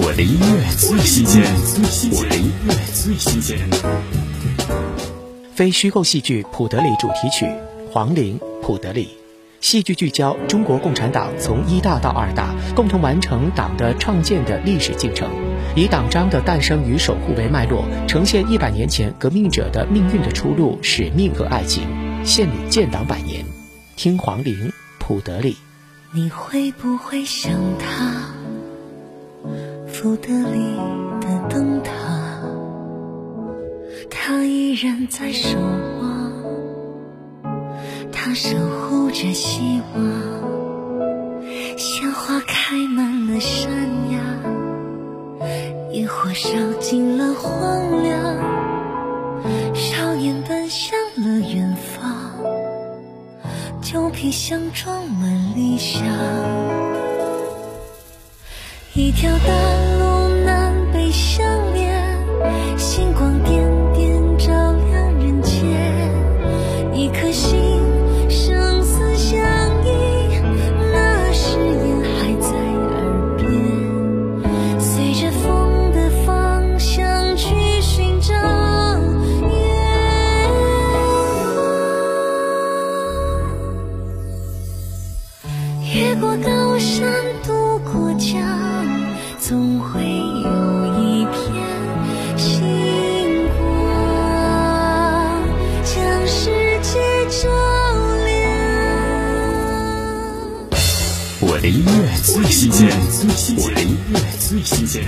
我的音乐最新鲜，我的音乐最新鲜。非虚构戏剧《普德里》主题曲《黄陵·普德里》，戏剧聚焦中国共产党从一大到二大，共同完成党的创建的历史进程，以党章的诞生与守护为脉络，呈现一百年前革命者的命运的出路、使命和爱情，献礼建党百年。听《黄陵·普德里》。你会不会想他？福德里的灯塔，他依然在守望，他守护着希望。鲜花开满了山崖，野火烧尽了荒凉，少年奔向了远方，旧皮箱装满理想。一条大越过高山，渡过江。总会有一片星光将世界照亮。我的音乐最新鲜，我的音乐最新鲜。